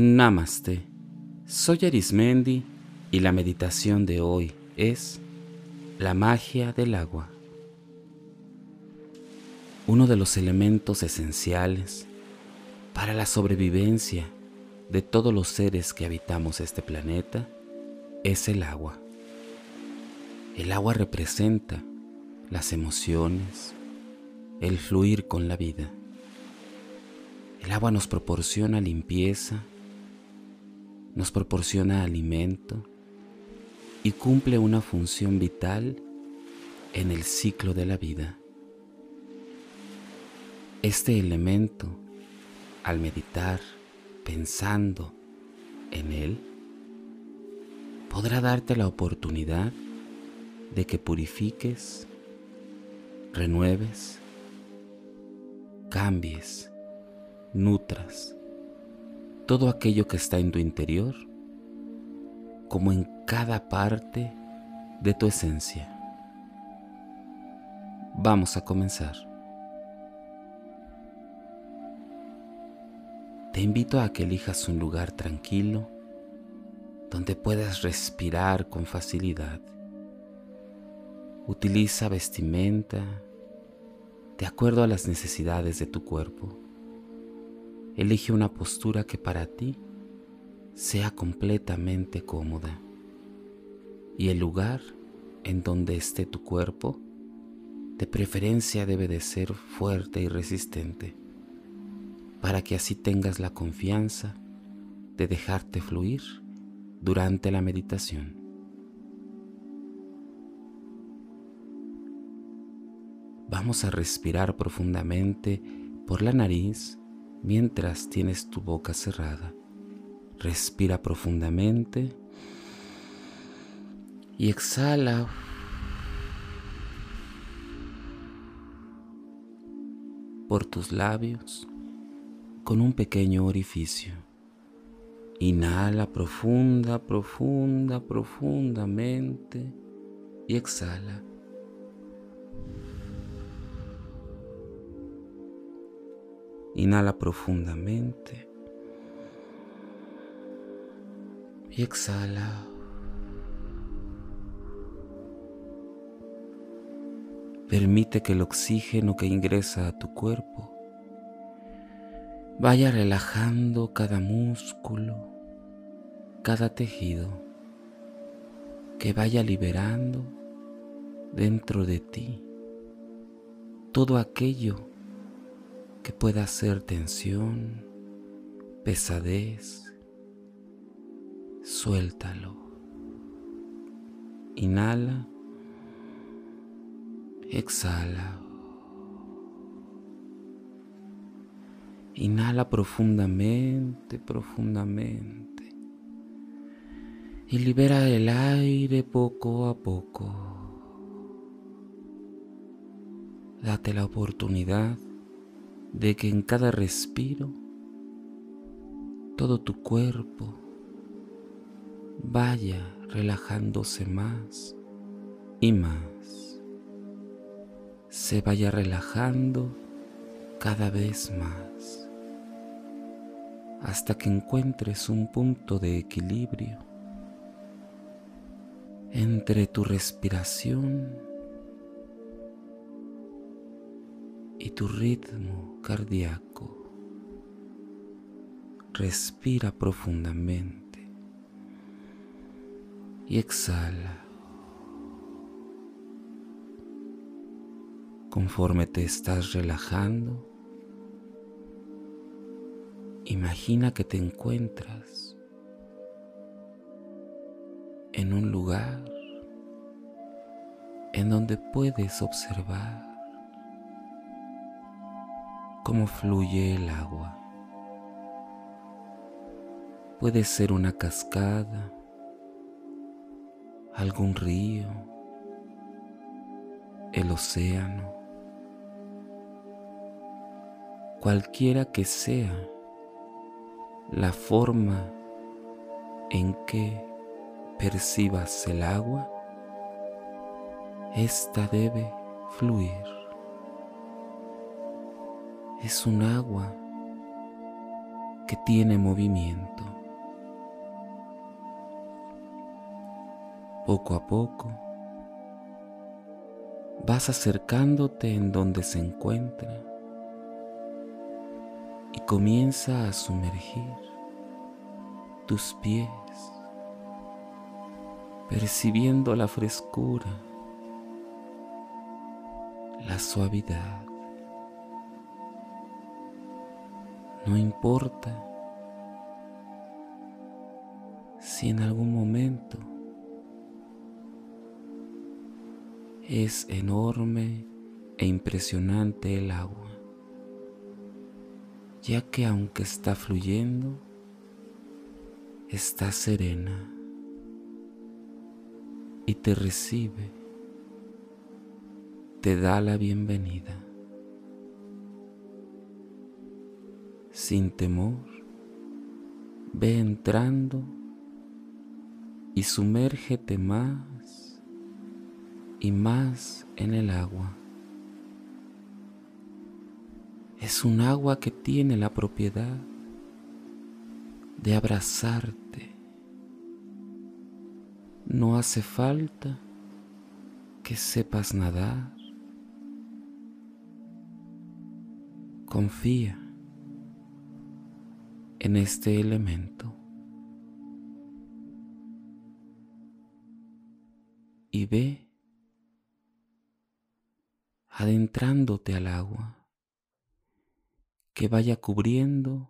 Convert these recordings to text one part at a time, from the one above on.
Namaste. Soy Arismendi y la meditación de hoy es la magia del agua. Uno de los elementos esenciales para la sobrevivencia de todos los seres que habitamos este planeta es el agua. El agua representa las emociones, el fluir con la vida. El agua nos proporciona limpieza, nos proporciona alimento y cumple una función vital en el ciclo de la vida. Este elemento, al meditar, pensando en él, podrá darte la oportunidad de que purifiques, renueves, cambies, nutras todo aquello que está en tu interior como en cada parte de tu esencia. Vamos a comenzar. Te invito a que elijas un lugar tranquilo donde puedas respirar con facilidad. Utiliza vestimenta de acuerdo a las necesidades de tu cuerpo. Elige una postura que para ti sea completamente cómoda y el lugar en donde esté tu cuerpo de preferencia debe de ser fuerte y resistente para que así tengas la confianza de dejarte fluir durante la meditación. Vamos a respirar profundamente por la nariz mientras tienes tu boca cerrada. Respira profundamente y exhala. por tus labios con un pequeño orificio. Inhala profunda, profunda, profundamente y exhala. Inhala profundamente y exhala. Permite que el oxígeno que ingresa a tu cuerpo vaya relajando cada músculo, cada tejido, que vaya liberando dentro de ti todo aquello que pueda ser tensión, pesadez. Suéltalo. Inhala. Exhala. Inhala profundamente, profundamente. Y libera el aire poco a poco. Date la oportunidad de que en cada respiro todo tu cuerpo vaya relajándose más y más, se vaya relajando cada vez más, hasta que encuentres un punto de equilibrio entre tu respiración y tu ritmo cardíaco. Respira profundamente y exhala. Conforme te estás relajando, imagina que te encuentras en un lugar en donde puedes observar cómo fluye el agua. Puede ser una cascada, algún río, el océano, cualquiera que sea la forma en que percibas el agua, esta debe fluir es un agua que tiene movimiento. Poco a poco vas acercándote en donde se encuentra y comienza a sumergir tus pies, percibiendo la frescura, la suavidad. No importa si en algún momento es enorme e impresionante el agua, ya que aunque está fluyendo, está serena y te recibe, te da la bienvenida. Sin temor, ve entrando y sumérgete más y más en el agua. Es un agua que tiene la propiedad de abrazarte. No hace falta que sepas nadar. Confía en este elemento y ve adentrándote al agua que vaya cubriendo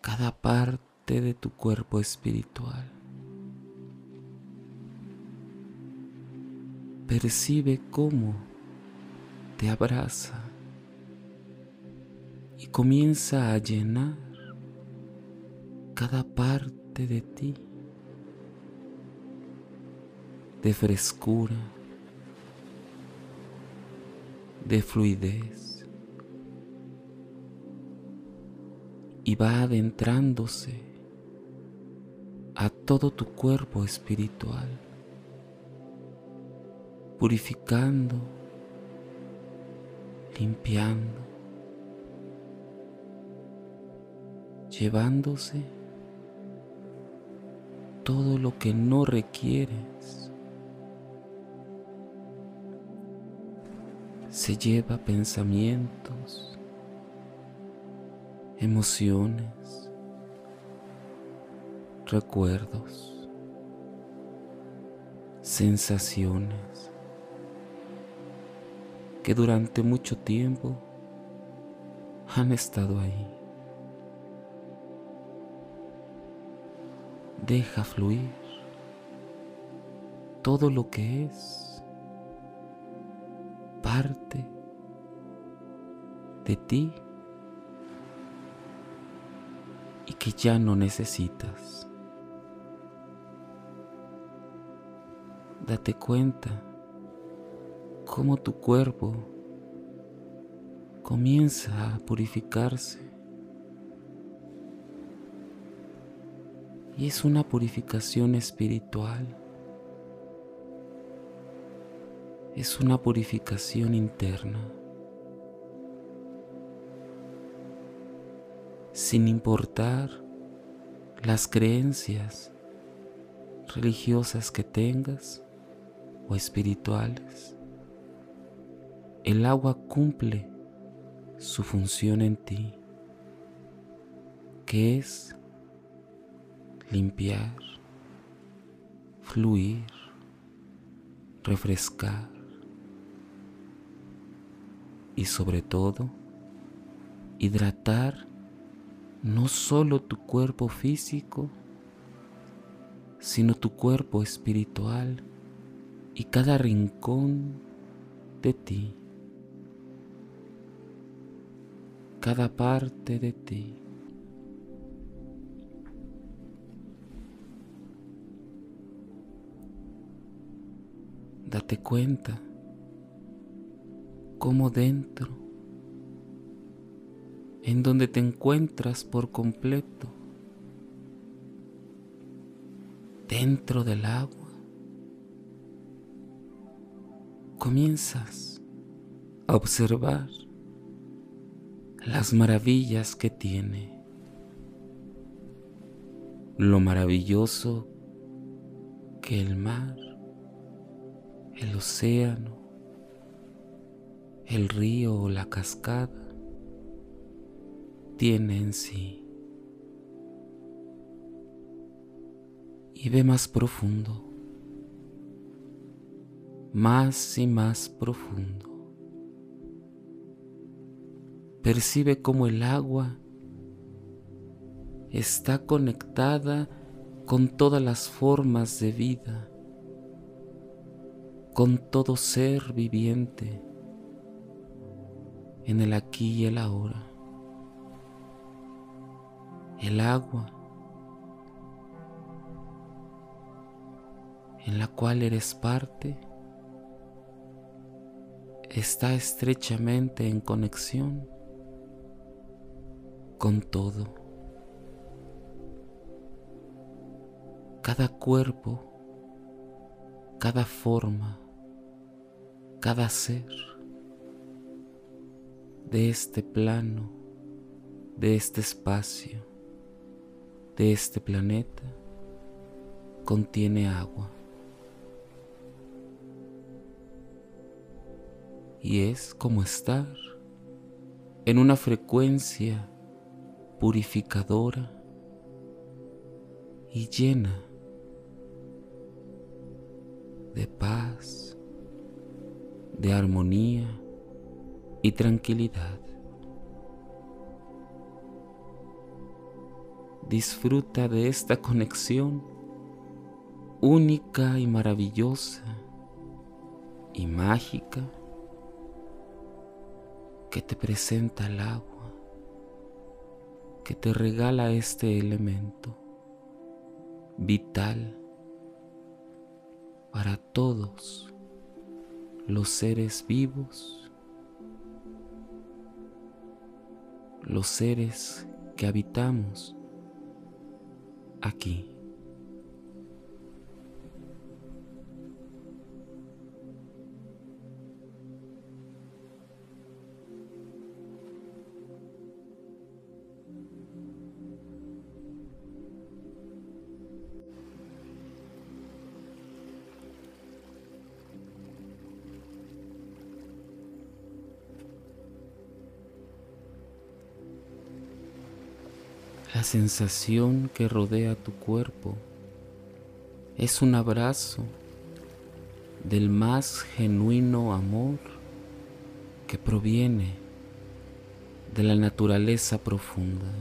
cada parte de tu cuerpo espiritual. Percibe cómo te abraza y comienza a llenar cada parte de ti de frescura, de fluidez y va adentrándose a todo tu cuerpo espiritual, purificando, limpiando, llevándose todo lo que no requieres. Se lleva pensamientos, emociones, recuerdos, sensaciones que durante mucho tiempo han estado ahí. Deja fluir todo lo que es parte de ti y que ya no necesitas. Date cuenta cómo tu cuerpo comienza a purificarse y es una purificación espiritual. Es una purificación interna. Sin importar las creencias religiosas que tengas o espirituales, el agua cumple su función en ti, que es limpiar, fluir, refrescar y sobre todo hidratar no solo tu cuerpo físico, sino tu cuerpo espiritual y cada rincón de ti, cada parte de ti. Date cuenta cómo dentro, en donde te encuentras por completo, dentro del agua, comienzas a observar las maravillas que tiene. Lo maravilloso que el mar, el océano, el río o la cascada tiene en sí. Y ve más profundo, más y más profundo. Percibe cómo el agua está conectada con todas las formas de vida, con todo ser viviente en el aquí y el ahora. El agua en la cual eres parte está estrechamente en conexión con todo. cada cuerpo, cada forma, cada ser de este plano, de este espacio, de este planeta, contiene agua. Y es como estar en una frecuencia purificadora y llena de paz, de armonía y tranquilidad. Disfruta de esta conexión única y maravillosa y mágica que te presenta el agua, que te regala este elemento vital para todos los seres vivos, los seres que habitamos aquí. La sensación que rodea tu cuerpo es un abrazo del más genuino amor que proviene de la naturaleza profunda,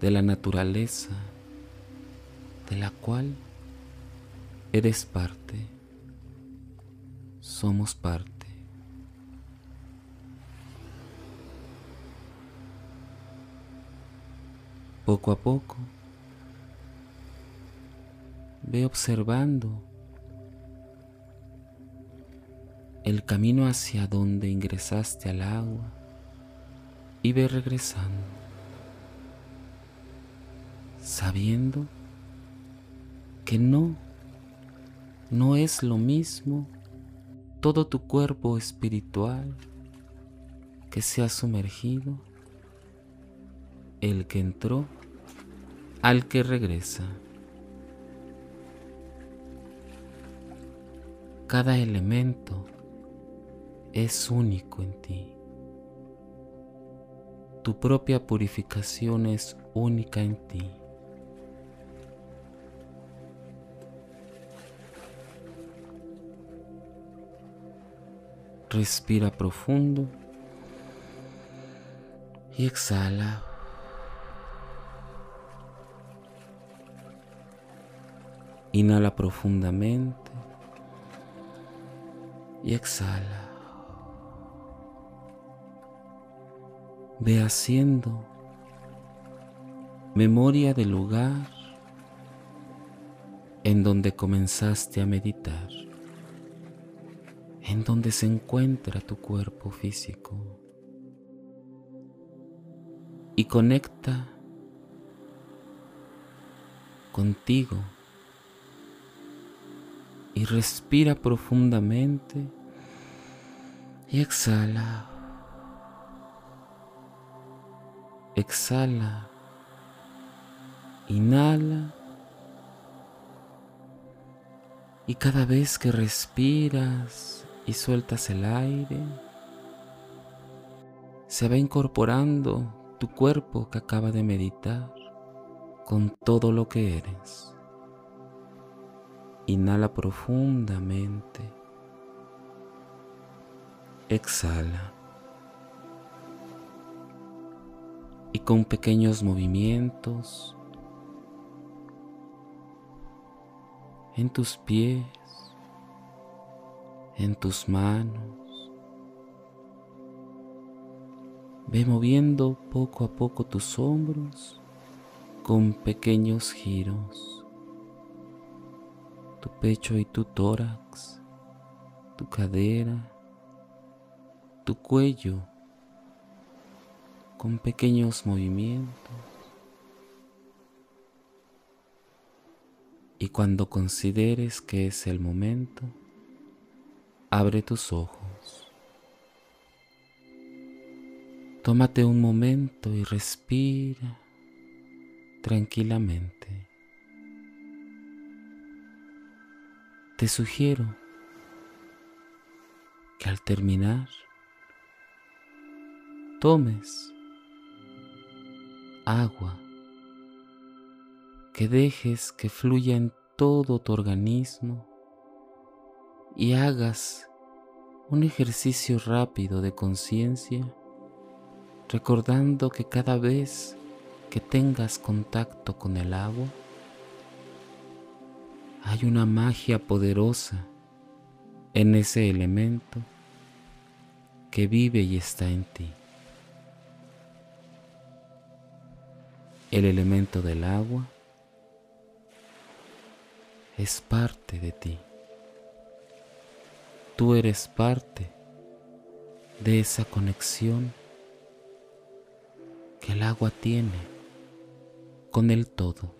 de la naturaleza de la cual eres parte, somos parte. Poco a poco, ve observando el camino hacia donde ingresaste al agua y ve regresando, sabiendo que no, no es lo mismo todo tu cuerpo espiritual que se ha sumergido, el que entró al que regresa. Cada elemento es único en ti. Tu propia purificación es única en ti. Respira profundo y exhala. Inhala profundamente y exhala. Ve haciendo memoria del lugar en donde comenzaste a meditar, en donde se encuentra tu cuerpo físico y conecta contigo y respira profundamente y exhala. Exhala Inhala. Y cada vez que respiras y sueltas el aire, se va incorporando tu cuerpo que acaba de meditar con todo lo que eres. Inhala profundamente. Exhala. Y con pequeños movimientos en tus pies, en tus manos, ve moviendo poco a poco tus hombros con pequeños giros tu pecho y tu tórax, tu cadera, tu cuello, con pequeños movimientos. Y cuando consideres que es el momento, abre tus ojos. Tómate un momento y respira tranquilamente. Te sugiero que al terminar tomes agua, que dejes que fluya en todo tu organismo y hagas un ejercicio rápido de conciencia, recordando que cada vez que tengas contacto con el agua, hay una magia poderosa en ese elemento que vive y está en ti. El elemento del agua es parte de ti. Tú eres parte de esa conexión que el agua tiene con el todo.